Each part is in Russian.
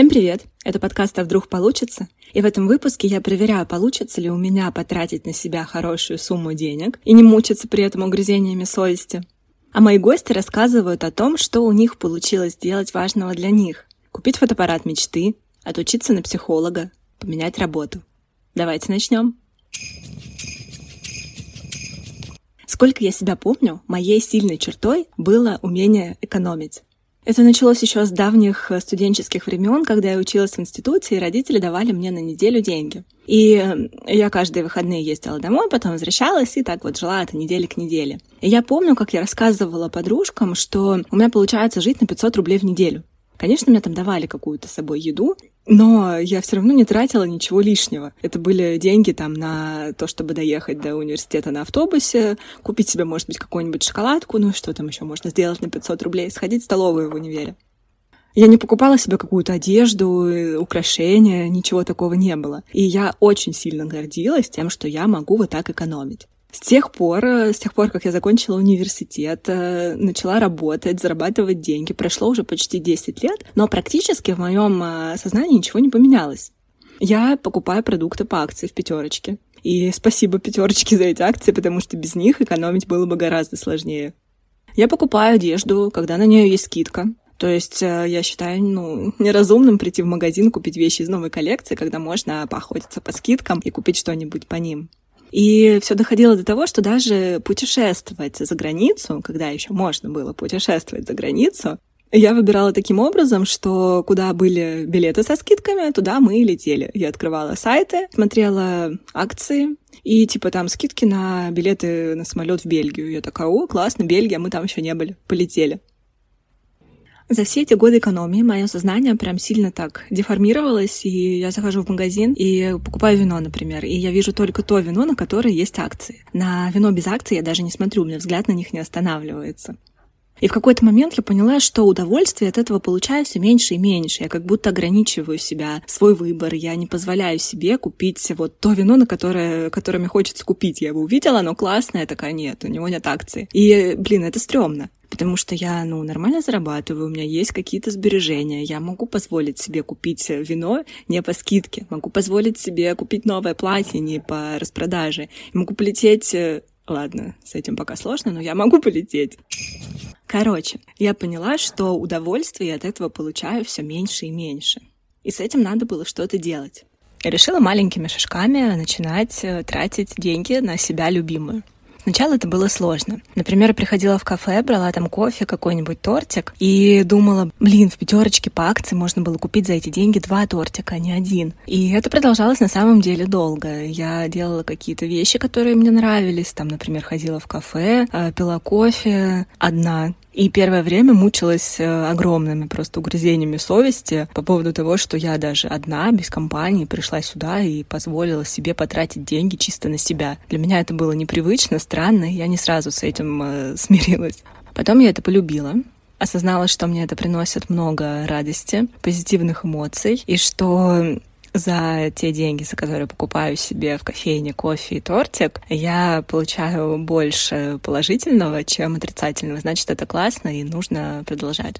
Всем привет! Это подкаст «А вдруг получится?» И в этом выпуске я проверяю, получится ли у меня потратить на себя хорошую сумму денег и не мучиться при этом угрызениями совести. А мои гости рассказывают о том, что у них получилось сделать важного для них. Купить фотоаппарат мечты, отучиться на психолога, поменять работу. Давайте начнем. Сколько я себя помню, моей сильной чертой было умение экономить. Это началось еще с давних э, студенческих времен, когда я училась в институте, и родители давали мне на неделю деньги. И э, я каждые выходные ездила домой, потом возвращалась, и так вот жила от недели к неделе. И я помню, как я рассказывала подружкам, что у меня получается жить на 500 рублей в неделю. Конечно, мне там давали какую-то с собой еду, но я все равно не тратила ничего лишнего. Это были деньги там на то, чтобы доехать до университета на автобусе, купить себе, может быть, какую-нибудь шоколадку, ну что там еще можно сделать на 500 рублей, сходить в столовую в универе. Я не покупала себе какую-то одежду, украшения, ничего такого не было. И я очень сильно гордилась тем, что я могу вот так экономить. С тех пор, э, с тех пор, как я закончила университет, э, начала работать, зарабатывать деньги, прошло уже почти 10 лет, но практически в моем э, сознании ничего не поменялось. Я покупаю продукты по акции в пятерочке. И спасибо пятерочке за эти акции, потому что без них экономить было бы гораздо сложнее. Я покупаю одежду, когда на нее есть скидка. То есть я считаю, ну, неразумным прийти в магазин, купить вещи из новой коллекции, когда можно поохотиться по скидкам и купить что-нибудь по ним. И все доходило до того, что даже путешествовать за границу, когда еще можно было путешествовать за границу, я выбирала таким образом, что куда были билеты со скидками, туда мы и летели. Я открывала сайты, смотрела акции, и типа там скидки на билеты на самолет в Бельгию. Я такая, о, классно, Бельгия, мы там еще не были, полетели. За все эти годы экономии мое сознание прям сильно так деформировалось, и я захожу в магазин и покупаю вино, например, и я вижу только то вино, на которое есть акции. На вино без акций я даже не смотрю, у меня взгляд на них не останавливается. И в какой-то момент я поняла, что удовольствие от этого получаю все меньше и меньше. Я как будто ограничиваю себя, свой выбор. Я не позволяю себе купить вот то вино, на которое, которое мне хочется купить. Я его увидела, оно классное, такая нет, у него нет акций. И, блин, это стрёмно потому что я, ну, нормально зарабатываю, у меня есть какие-то сбережения, я могу позволить себе купить вино не по скидке, могу позволить себе купить новое платье не по распродаже, могу полететь... Э, ладно, с этим пока сложно, но я могу полететь. Короче, я поняла, что удовольствие от этого получаю все меньше и меньше. И с этим надо было что-то делать. Я решила маленькими шажками начинать э, тратить деньги на себя любимую. Сначала это было сложно. Например, приходила в кафе, брала там кофе, какой-нибудь тортик и думала, блин, в пятерочке по акции можно было купить за эти деньги два тортика, а не один. И это продолжалось на самом деле долго. Я делала какие-то вещи, которые мне нравились. Там, например, ходила в кафе, э, пила кофе одна, и первое время мучилась э, огромными просто угрызениями совести по поводу того, что я даже одна, без компании, пришла сюда и позволила себе потратить деньги чисто на себя. Для меня это было непривычно, странно, и я не сразу с этим э, смирилась. Потом я это полюбила, осознала, что мне это приносит много радости, позитивных эмоций, и что за те деньги, за которые покупаю себе в кофейне кофе и тортик, я получаю больше положительного, чем отрицательного. Значит, это классно и нужно продолжать.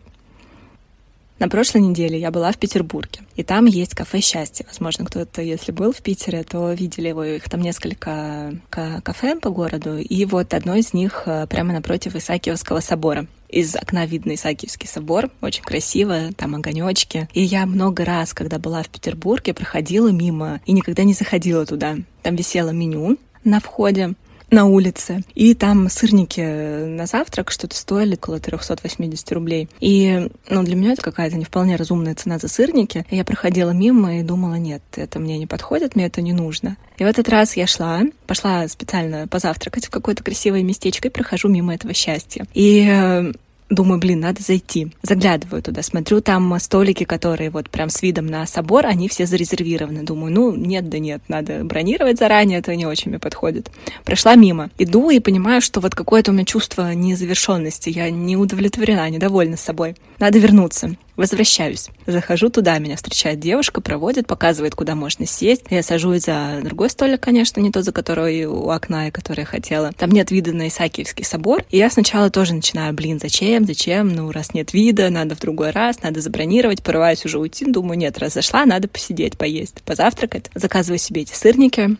На прошлой неделе я была в Петербурге, и там есть кафе «Счастье». Возможно, кто-то, если был в Питере, то видели его. Их там несколько кафе по городу, и вот одно из них э, прямо напротив Исаакиевского собора. Из окна видно Исаакиевский собор, очень красиво, там огонечки. И я много раз, когда была в Петербурге, проходила мимо и никогда не заходила туда. Там висело меню на входе, на улице. И там сырники на завтрак что-то стоили около 380 рублей. И ну, для меня это какая-то не вполне разумная цена за сырники. Я проходила мимо и думала, нет, это мне не подходит, мне это не нужно. И в этот раз я шла, пошла специально позавтракать в какое-то красивое местечко и прохожу мимо этого счастья. И э, Думаю, блин, надо зайти. Заглядываю туда, смотрю, там столики, которые вот прям с видом на собор, они все зарезервированы. Думаю, ну, нет, да нет, надо бронировать заранее, это не очень мне подходит. Прошла мимо. Иду и понимаю, что вот какое-то у меня чувство незавершенности. Я не удовлетворена, недовольна собой. Надо вернуться. Возвращаюсь. Захожу туда, меня встречает девушка, проводит, показывает, куда можно сесть. Я сажусь за другой столик, конечно, не тот, за который у окна, и который я хотела. Там нет вида на Исаакиевский собор. И я сначала тоже начинаю, блин, зачем, зачем? Ну, раз нет вида, надо в другой раз, надо забронировать. Порываюсь уже уйти, думаю, нет, раз зашла, надо посидеть, поесть, позавтракать. Заказываю себе эти сырники,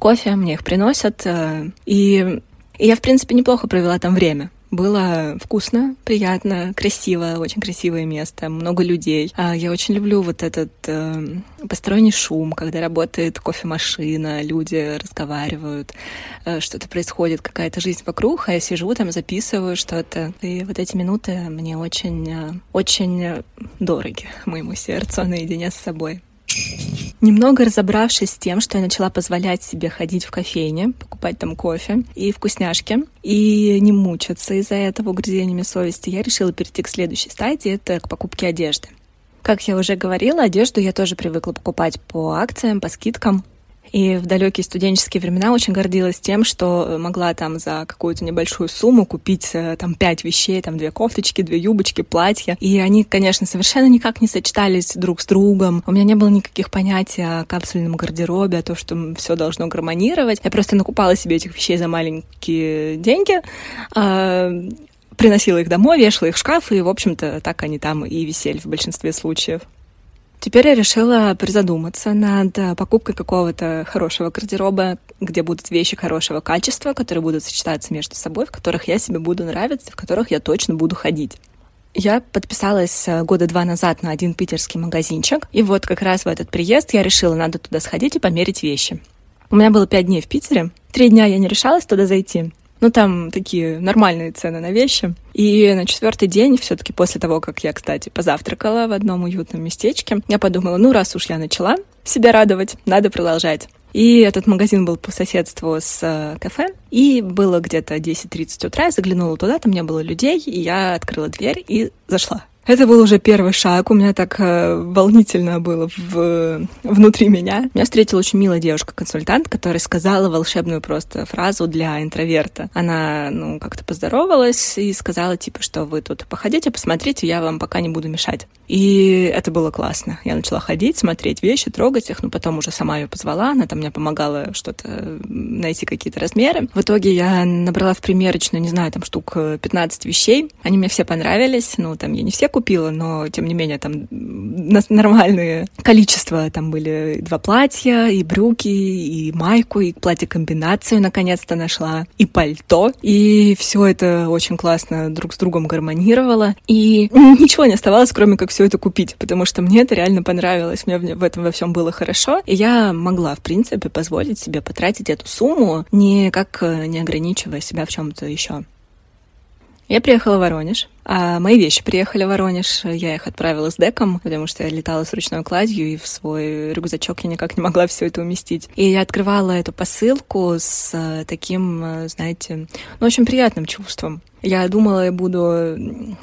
кофе, мне их приносят. Э, и я, в принципе, неплохо провела там время. Было вкусно, приятно, красиво, очень красивое место, много людей. А, я очень люблю вот этот э, посторонний шум, когда работает кофемашина, люди разговаривают, э, что-то происходит, какая-то жизнь вокруг, а я сижу там, записываю что-то. И вот эти минуты мне очень, э, очень дороги моему сердцу наедине с собой. Немного разобравшись с тем, что я начала позволять себе ходить в кофейне, покупать там кофе и вкусняшки, и не мучиться из-за этого угрызениями совести, я решила перейти к следующей стадии, это к покупке одежды. Как я уже говорила, одежду я тоже привыкла покупать по акциям, по скидкам. И в далекие студенческие времена очень гордилась тем, что могла там за какую-то небольшую сумму купить э, там пять вещей, там две кофточки, две юбочки, платья. И они, конечно, совершенно никак не сочетались друг с другом. У меня не было никаких понятий о капсульном гардеробе, о том, что все должно гармонировать. Я просто накупала себе этих вещей за маленькие деньги, а, приносила их домой, вешала их в шкаф, и, в общем-то, так они там и висели в большинстве случаев. Теперь я решила призадуматься над э, покупкой какого-то хорошего гардероба, где будут вещи хорошего качества, которые будут сочетаться между собой, в которых я себе буду нравиться, в которых я точно буду ходить. Я подписалась э, года два назад на один питерский магазинчик, и вот как раз в этот приезд я решила, надо туда сходить и померить вещи. У меня было пять дней в Питере. Три дня я не решалась туда зайти. Ну, там такие нормальные цены на вещи. И на четвертый день, все-таки после того, как я, кстати, позавтракала в одном уютном местечке, я подумала, ну, раз уж я начала себя радовать, надо продолжать. И этот магазин был по соседству с э, кафе. И было где-то 10.30 утра, я заглянула туда, там не было людей, и я открыла дверь и зашла. Это был уже первый шаг. У меня так э, волнительно было в, внутри меня. Меня встретила очень милая девушка-консультант, которая сказала волшебную просто фразу для интроверта. Она, ну, как-то поздоровалась и сказала, типа, что вы тут походите, посмотрите, я вам пока не буду мешать. И это было классно. Я начала ходить, смотреть вещи, трогать их, ну, потом уже сама ее позвала, она там мне помогала что-то найти какие-то размеры. В итоге я набрала в примерочную, не знаю, там штук 15 вещей. Они мне все понравились, ну, там я не все купила, но тем не менее там нормальные количество. Там были два платья, и брюки, и майку, и платье-комбинацию наконец-то нашла, и пальто. И все это очень классно друг с другом гармонировало. И ничего не оставалось, кроме как все это купить, потому что мне это реально понравилось, мне в этом во всем было хорошо. И я могла, в принципе, позволить себе потратить эту сумму, никак не ограничивая себя в чем-то еще. Я приехала в Воронеж, а мои вещи приехали в Воронеж. Я их отправила с деком, потому что я летала с ручной кладью, и в свой рюкзачок я никак не могла все это уместить. И я открывала эту посылку с э, таким, э, знаете, ну, очень приятным чувством. Я думала, я буду,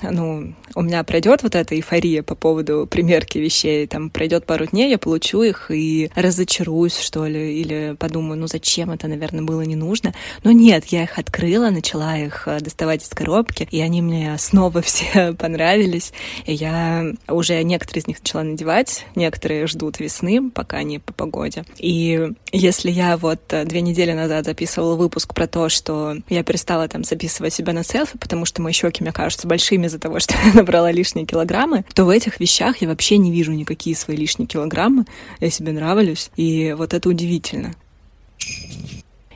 ну, у меня пройдет вот эта эйфория по поводу примерки вещей, там пройдет пару дней, я получу их и разочаруюсь, что ли, или подумаю, ну зачем это, наверное, было не нужно. Но нет, я их открыла, начала их э, доставать из коробки, и они мне снова все понравились. И я уже некоторые из них начала надевать, некоторые ждут весны, пока они по погоде. И если я вот э, две недели назад записывала выпуск про то, что я перестала там записывать себя на селфи, потому что мои щеки мне кажутся большими из-за того, что я набрала лишние килограммы, то в этих вещах я вообще не вижу никакие свои лишние килограммы. Я себе нравлюсь, и вот это удивительно.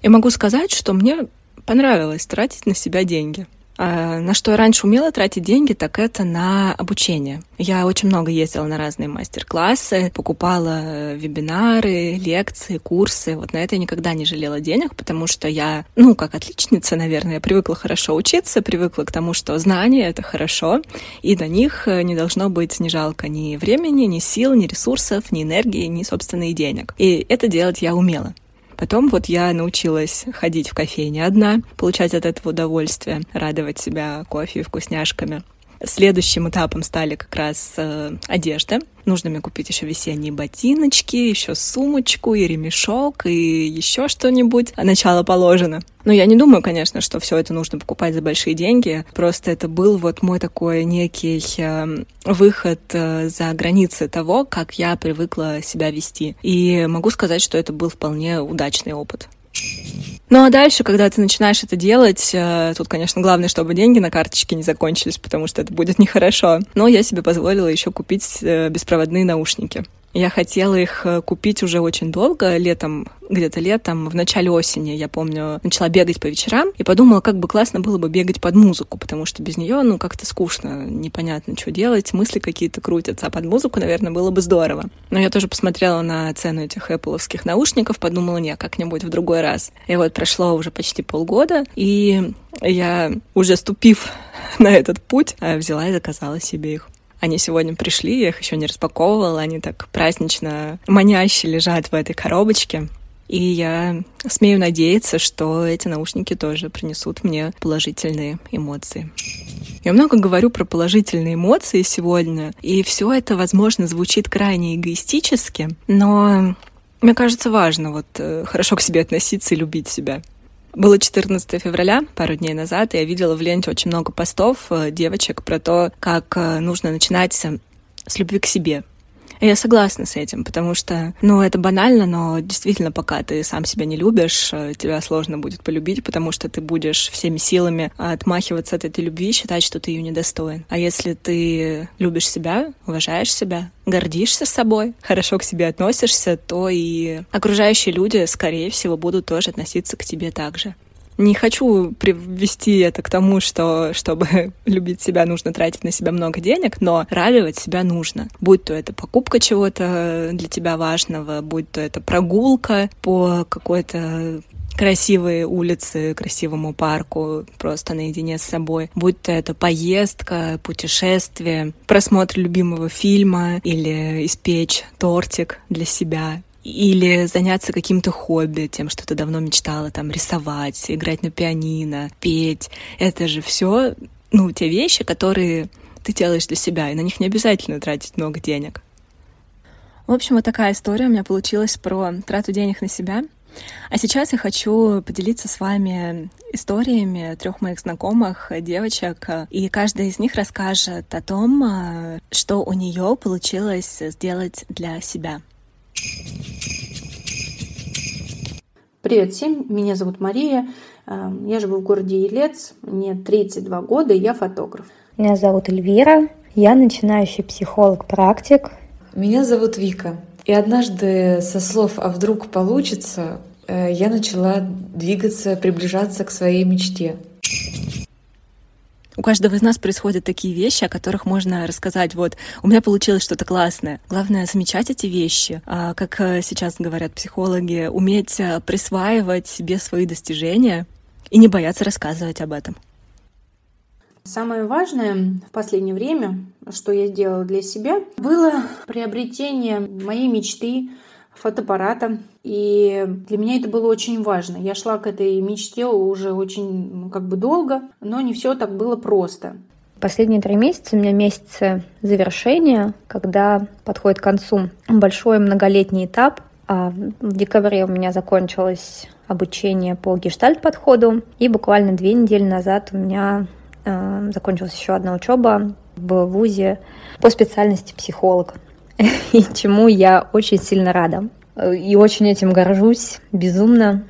И могу сказать, что мне понравилось тратить на себя деньги. А, на что я раньше умела тратить деньги, так это на обучение. Я очень много ездила на разные мастер-классы, покупала вебинары, лекции, курсы. Вот на это я никогда не жалела денег, потому что я, ну, как отличница, наверное, я привыкла хорошо учиться, привыкла к тому, что знания — это хорошо, и на них не должно быть ни жалко ни времени, ни сил, ни ресурсов, ни энергии, ни, собственных денег. И это делать я умела. Потом вот я научилась ходить в кофейне одна, получать от этого удовольствие, радовать себя кофе и вкусняшками. Следующим этапом стали как раз э, одежда. Нужно мне купить еще весенние ботиночки, еще сумочку и ремешок, и еще что-нибудь. Начало положено. Но я не думаю, конечно, что все это нужно покупать за большие деньги. Просто это был вот мой такой некий э, выход э, за границы того, как я привыкла себя вести. И могу сказать, что это был вполне удачный опыт. Ну а дальше, когда ты начинаешь это делать, э, тут, конечно, главное, чтобы деньги на карточке не закончились, потому что это будет нехорошо. Но я себе позволила еще купить э, беспроводные наушники. Я хотела их э, купить уже очень долго, летом, где-то летом, в начале осени, я помню, начала бегать по вечерам и подумала, как бы классно было бы бегать под музыку, потому что без нее, ну, как-то скучно, непонятно, что делать, мысли какие-то крутятся, а под музыку, наверное, было бы здорово. Но я тоже посмотрела на цену этих Apple'овских наушников, подумала, не, как-нибудь в другой раз. И вот прошло уже почти полгода, и я, уже ступив на этот путь, э, взяла и заказала себе их. Они сегодня пришли, я их еще не распаковывала, они так празднично маняще лежат в этой коробочке. И я смею надеяться, что эти наушники тоже принесут мне положительные эмоции. Я много говорю про положительные эмоции сегодня, и все это, возможно, звучит крайне эгоистически, но мне кажется важно вот э, хорошо к себе относиться и любить себя. Было 14 февраля, пару дней назад, и я видела в ленте очень много постов э, девочек про то, как э, нужно начинать с любви к себе, я согласна с этим, потому что, ну, это банально, но действительно, пока ты сам себя не любишь, э, тебя сложно будет полюбить, потому что ты будешь всеми силами отмахиваться от этой любви, считать, что ты ее недостоин. А если ты любишь себя, уважаешь себя, гордишься собой, хорошо к себе относишься, то и окружающие люди, скорее всего, будут тоже относиться к тебе так же. Не хочу привести это к тому, что чтобы любить себя, нужно тратить на себя много денег, но радовать себя нужно. Будь то это покупка чего-то для тебя важного, будь то это прогулка по какой-то красивые улицы, красивому парку, просто наедине с собой. Будь то это поездка, путешествие, просмотр любимого фильма или испечь тортик для себя или заняться каким-то хобби, тем, что ты давно мечтала, там, рисовать, играть на пианино, петь. Это же все, ну, те вещи, которые ты делаешь для себя, и на них не обязательно тратить много денег. В общем, вот такая история у меня получилась про трату денег на себя. А сейчас я хочу поделиться с вами историями трех моих знакомых девочек, и каждая из них расскажет о том, что у нее получилось сделать для себя. Привет всем, меня зовут Мария, эм, я живу в городе Елец, мне 32 года, и я фотограф. Меня зовут Эльвира, я начинающий психолог-практик. Меня зовут Вика, и однажды со слов «а вдруг получится» э, я начала двигаться, приближаться к своей мечте. У каждого из нас происходят такие вещи, о которых можно рассказать. Вот, у меня получилось что-то классное. Главное замечать эти вещи. А, как э, сейчас говорят психологи, уметь э, присваивать себе свои достижения и не бояться рассказывать об этом. Самое важное в последнее время, что я сделала для себя, было приобретение моей мечты фотоаппарата. И для меня это было очень важно. Я шла к этой мечте уже очень ну, как бы долго, но не все так было просто. Последние три месяца у меня месяцы завершения, когда подходит к концу большой многолетний этап. А в декабре у меня закончилось обучение по гештальт-подходу, и буквально две недели назад у меня э, закончилась еще одна учеба в ВУЗе по специальности психолог. и чему я очень сильно рада. И очень этим горжусь, безумно.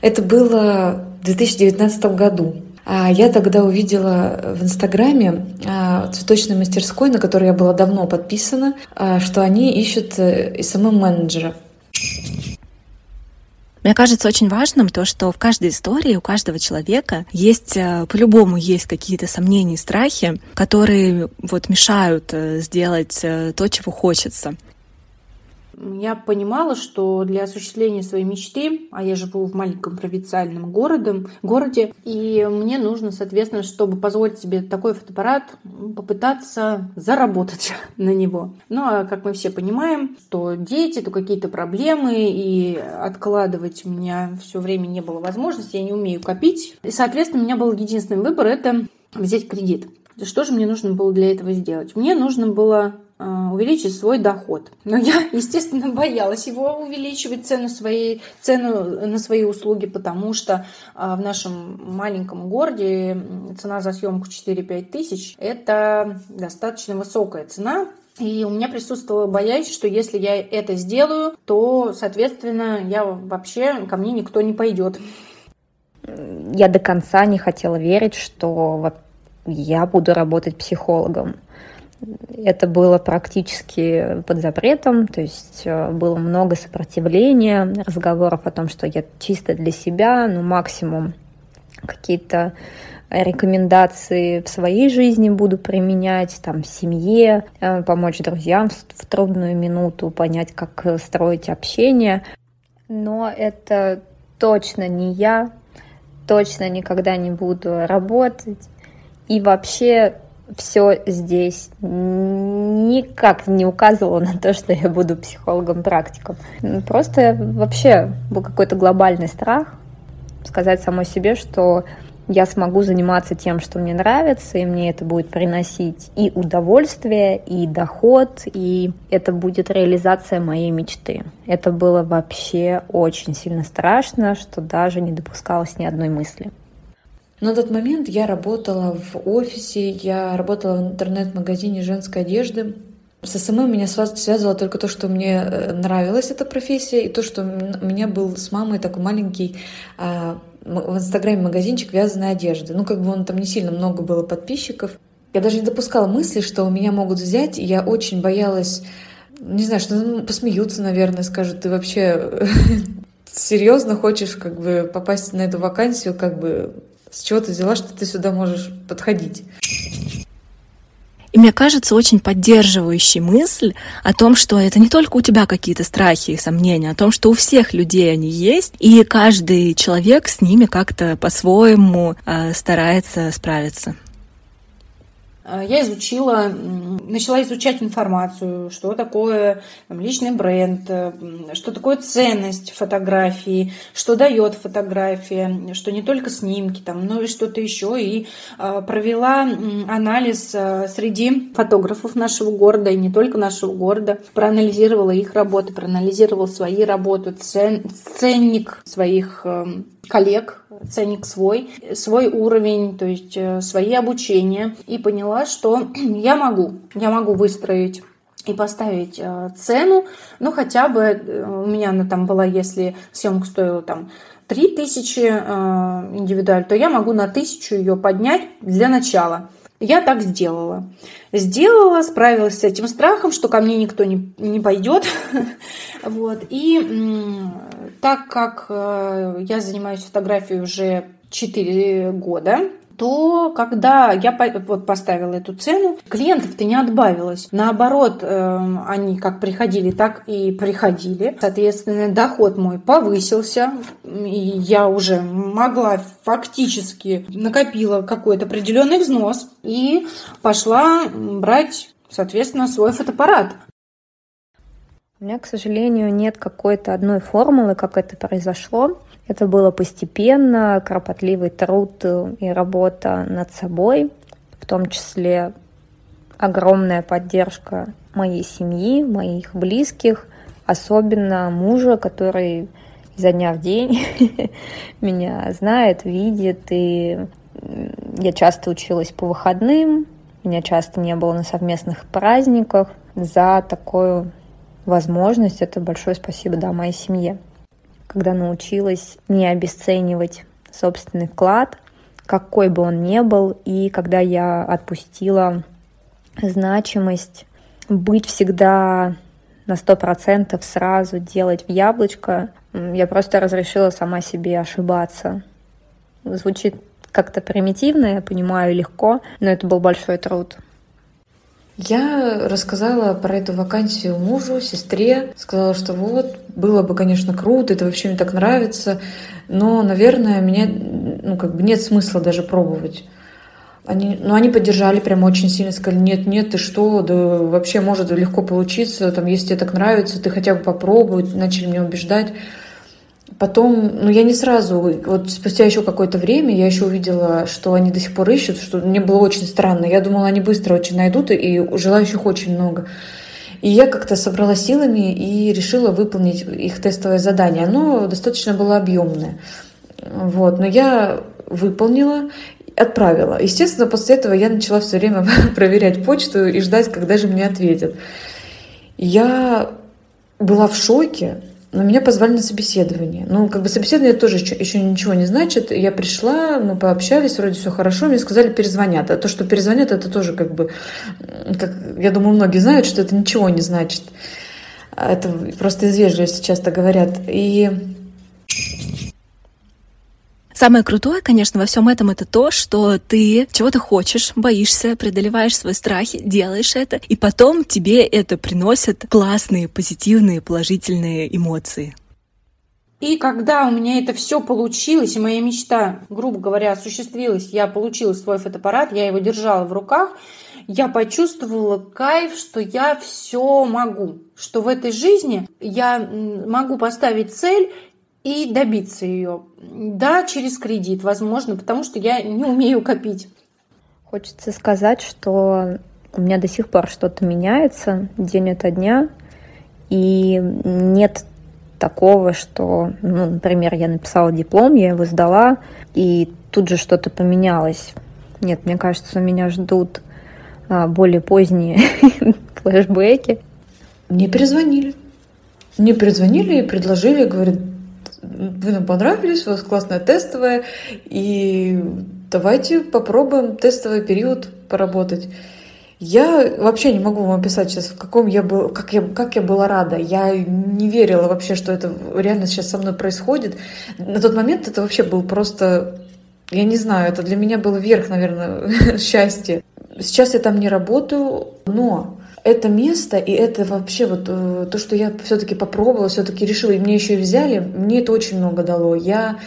Это было в 2019 году. А я тогда увидела в Инстаграме а, цветочной мастерской, на которую я была давно подписана, а, что они ищут э, SMM-менеджера. Мне кажется очень важным то, что в каждой истории у каждого человека есть, э, по-любому есть какие-то сомнения и страхи, которые вот мешают э, сделать э, то, чего хочется. Я понимала, что для осуществления своей мечты, а я живу в маленьком провинциальном городе, городе, и мне нужно, соответственно, чтобы позволить себе такой фотоаппарат, попытаться заработать на него. Ну, а как мы все понимаем, что дети, то какие-то проблемы, и откладывать у меня все время не было возможности, я не умею копить. И, соответственно, у меня был единственный выбор – это взять кредит. Что же мне нужно было для этого сделать? Мне нужно было увеличить свой доход. Но я, естественно, боялась его увеличивать цену, своей, цену на свои услуги, потому что а, в нашем маленьком городе цена за съемку 4-5 тысяч – это достаточно высокая цена, и у меня присутствовала боязнь, что если я это сделаю, то, соответственно, я вообще ко мне никто не пойдет. Я до конца не хотела верить, что я буду работать психологом. Это было практически под запретом, то есть э, было много сопротивления, разговоров о том, что я чисто для себя, ну максимум какие-то рекомендации в своей жизни буду применять, там, в семье, э, помочь друзьям в трудную минуту, понять, как строить общение. Но это точно не я, точно никогда не буду работать. И вообще все здесь никак не указывало на то, что я буду психологом-практиком. Просто вообще был какой-то глобальный страх сказать самой себе, что я смогу заниматься тем, что мне нравится, и мне это будет приносить и удовольствие, и доход, и это будет реализация моей мечты. Это было вообще очень сильно страшно, что даже не допускалось ни одной мысли. На тот момент я работала в офисе, я работала в интернет-магазине женской одежды. С SMM меня связывало только то, что мне э, нравилась эта профессия, и то, что у меня был с мамой такой маленький а, в Инстаграме магазинчик вязаной одежды. Ну, как бы он там не сильно много было подписчиков. Я даже не допускала мысли, что меня могут взять, и я очень боялась, не знаю, что ну, посмеются, наверное, скажут, ты вообще серьезно хочешь как бы попасть на эту вакансию, как бы с чего ты взяла, что ты сюда можешь подходить? И мне кажется очень поддерживающей мысль о том, что это не только у тебя какие-то страхи и сомнения, о том, что у всех людей они есть, и каждый человек с ними как-то по-своему э, старается справиться. Э, я изучила, начала изучать информацию, что такое там, личный бренд, э, что такое ценность фотографии, что дает фотография, что не только снимки, там, но и что-то еще. И э, провела анализ среди фотографов нашего города и не только нашего города, проанализировала их работы, проанализировала свои работы, цен, ценник своих коллег, ценник свой, свой уровень, то есть свои обучения, и поняла, что я могу, я могу выстроить и поставить э, цену, ну хотя бы э, у меня она там была, если съемка стоила там 3000 индивидуально, то я могу на 1000 ее поднять для начала. Я так сделала. Сделала, справилась с этим страхом, что ко мне никто не, не пойдет. вот. И так как э, я занимаюсь фотографией уже 4 года, то когда я вот поставила эту цену, клиентов-то не отбавилось. Наоборот, эм, они как приходили, так и приходили. Соответственно, доход мой повысился, и я уже могла фактически накопила какой-то определенный взнос и пошла брать, соответственно, свой фотоаппарат. У меня, к сожалению, нет какой-то одной формулы, как это произошло. Это было постепенно, кропотливый труд и работа над собой, в том числе огромная поддержка моей семьи, моих близких, особенно мужа, который изо дня в день меня знает, видит, и я часто училась по выходным, меня часто не было на совместных праздниках. За такую возможность это большое спасибо, да, моей семье когда научилась не обесценивать собственный вклад, какой бы он ни был, и когда я отпустила значимость быть всегда на сто процентов сразу делать в яблочко, я просто разрешила сама себе ошибаться. Звучит как-то примитивно, я понимаю, легко, но это был большой труд. Я рассказала про эту вакансию мужу, сестре, сказала, что вот, было бы, конечно, круто, это вообще мне так нравится, но, наверное, меня, ну, как бы нет смысла даже пробовать. Они, ну, они поддержали прям очень сильно, сказали, нет, нет, ты что, да вообще может легко получиться, там, если тебе так нравится, ты хотя бы попробуй, начали меня убеждать. Потом, ну я не сразу, вот спустя еще какое-то время я еще увидела, что они до сих пор ищут, что мне было очень странно. Я думала, они быстро очень найдут, и желающих очень много. И я как-то собрала силами и решила выполнить их тестовое задание. Оно достаточно было объемное. Вот, но я выполнила, отправила. Естественно, после этого я начала все время проверять почту и ждать, когда же мне ответят. Я была в шоке, но меня позвали на собеседование. Ну, как бы собеседование тоже еще ничего не значит. Я пришла, мы пообщались, вроде все хорошо, мне сказали, перезвонят. А то, что перезвонят, это тоже как бы, как, я думаю, многие знают, что это ничего не значит. Это просто из вежливости часто говорят. И Самое крутое, конечно, во всем этом это то, что ты чего-то хочешь, боишься, преодолеваешь свои страхи, делаешь это, и потом тебе это приносит классные, позитивные, положительные эмоции. И когда у меня это все получилось, и моя мечта, грубо говоря, осуществилась, я получила свой фотоаппарат, я его держала в руках, я почувствовала кайф, что я все могу, что в этой жизни я могу поставить цель и добиться ее. Да, через кредит, возможно, потому что я не умею копить. Хочется сказать, что у меня до сих пор что-то меняется день ото дня, и нет такого, что, ну, например, я написала диплом, я его сдала, и тут же что-то поменялось. Нет, мне кажется, меня ждут а, более поздние флешбеки. Мне перезвонили. Мне перезвонили и предложили, говорят, вы нам понравились, у вас классная тестовая, и давайте попробуем тестовый период поработать. Я вообще не могу вам описать сейчас, в каком я был, как я, как я была рада. Я не верила вообще, что это реально сейчас со мной происходит. На тот момент это вообще был просто, я не знаю, это для меня был верх, наверное, счастья. Сейчас я там не работаю, но это место и это вообще вот э, то, что я все-таки попробовала, все-таки решила, и мне еще и взяли, мне это очень много дало. Я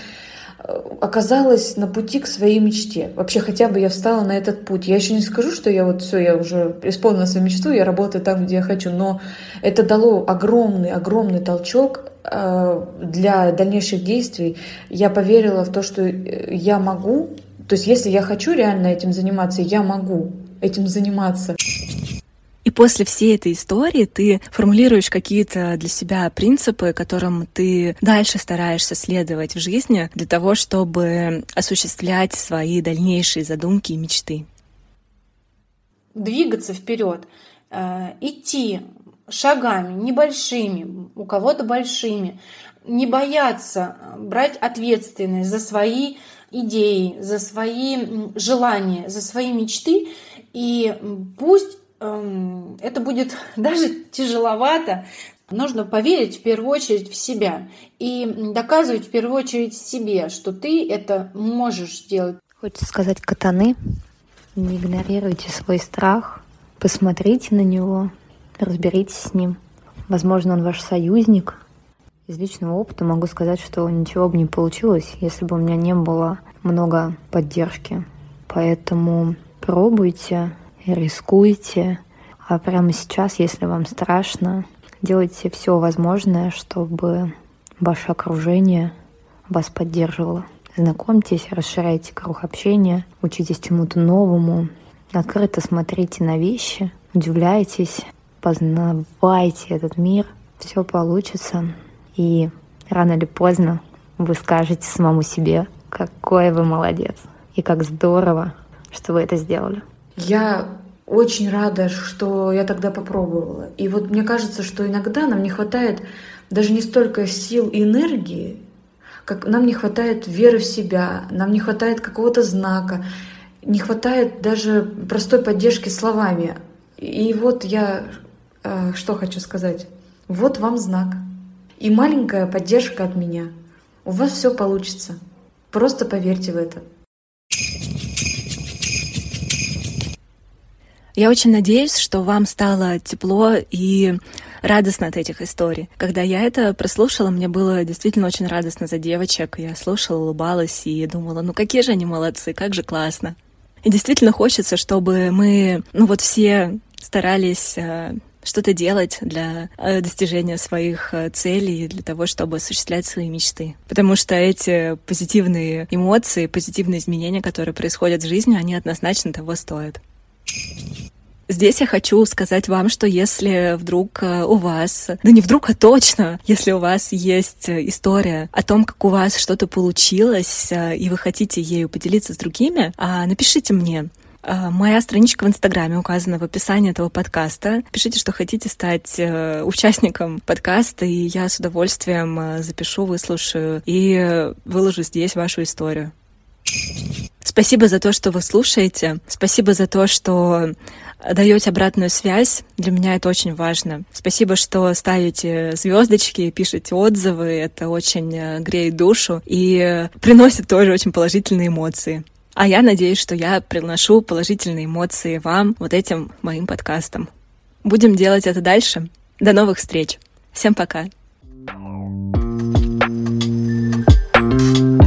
э, оказалась на пути к своей мечте. Вообще хотя бы я встала на этот путь. Я еще не скажу, что я вот все, я уже исполнила свою мечту, я работаю там, где я хочу, но это дало огромный, огромный толчок э, для дальнейших действий. Я поверила в то, что я могу, то есть если я хочу реально этим заниматься, я могу этим заниматься. И после всей этой истории ты формулируешь какие-то для себя принципы, которым ты дальше стараешься следовать в жизни для того, чтобы осуществлять свои дальнейшие задумки и мечты. Двигаться вперед, э, идти шагами небольшими, у кого-то большими, не бояться брать ответственность за свои идеи, за свои желания, за свои мечты. И пусть это будет даже тяжеловато. Нужно поверить в первую очередь в себя и доказывать в первую очередь себе, что ты это можешь сделать. Хочется сказать катаны. Не игнорируйте свой страх, посмотрите на него, разберитесь с ним. Возможно, он ваш союзник. Из личного опыта могу сказать, что ничего бы не получилось, если бы у меня не было много поддержки. Поэтому пробуйте, рискуйте. А прямо сейчас, если вам страшно, делайте все возможное, чтобы ваше окружение вас поддерживало. Знакомьтесь, расширяйте круг общения, учитесь чему-то новому, открыто смотрите на вещи, удивляйтесь, познавайте этот мир. Все получится. И рано или поздно вы скажете самому себе, какой вы молодец. И как здорово, что вы это сделали. Я очень рада, что я тогда попробовала. И вот мне кажется, что иногда нам не хватает даже не столько сил и энергии, как нам не хватает веры в себя, нам не хватает какого-то знака, не хватает даже простой поддержки словами. И вот я э, что хочу сказать. Вот вам знак. И маленькая поддержка от меня. У вас все получится. Просто поверьте в это. Я очень надеюсь, что вам стало тепло и радостно от этих историй. Когда я это прослушала, мне было действительно очень радостно за девочек. Я слушала, улыбалась и думала, ну какие же они молодцы, как же классно. И действительно хочется, чтобы мы, ну вот все старались э, что-то делать для э, достижения своих э, целей, для того, чтобы осуществлять свои мечты. Потому что эти позитивные эмоции, позитивные изменения, которые происходят в жизни, они однозначно того стоят. Здесь я хочу сказать вам, что если вдруг э, у вас, да не вдруг, а точно, если у вас есть история о том, как у вас что-то получилось, э, и вы хотите ею поделиться с другими, а, напишите мне. А, моя страничка в Инстаграме указана в описании этого подкаста. Пишите, что хотите стать э, участником подкаста, и я с удовольствием запишу, выслушаю и выложу здесь вашу историю. Спасибо за то, что вы слушаете. Спасибо за то, что даете обратную связь. Для меня это очень важно. Спасибо, что ставите звездочки, пишете отзывы. Это очень э, греет душу и приносит тоже очень положительные эмоции. А я надеюсь, что я приношу положительные эмоции вам вот этим моим подкастом. Будем делать это дальше. До новых встреч. Всем пока. thank you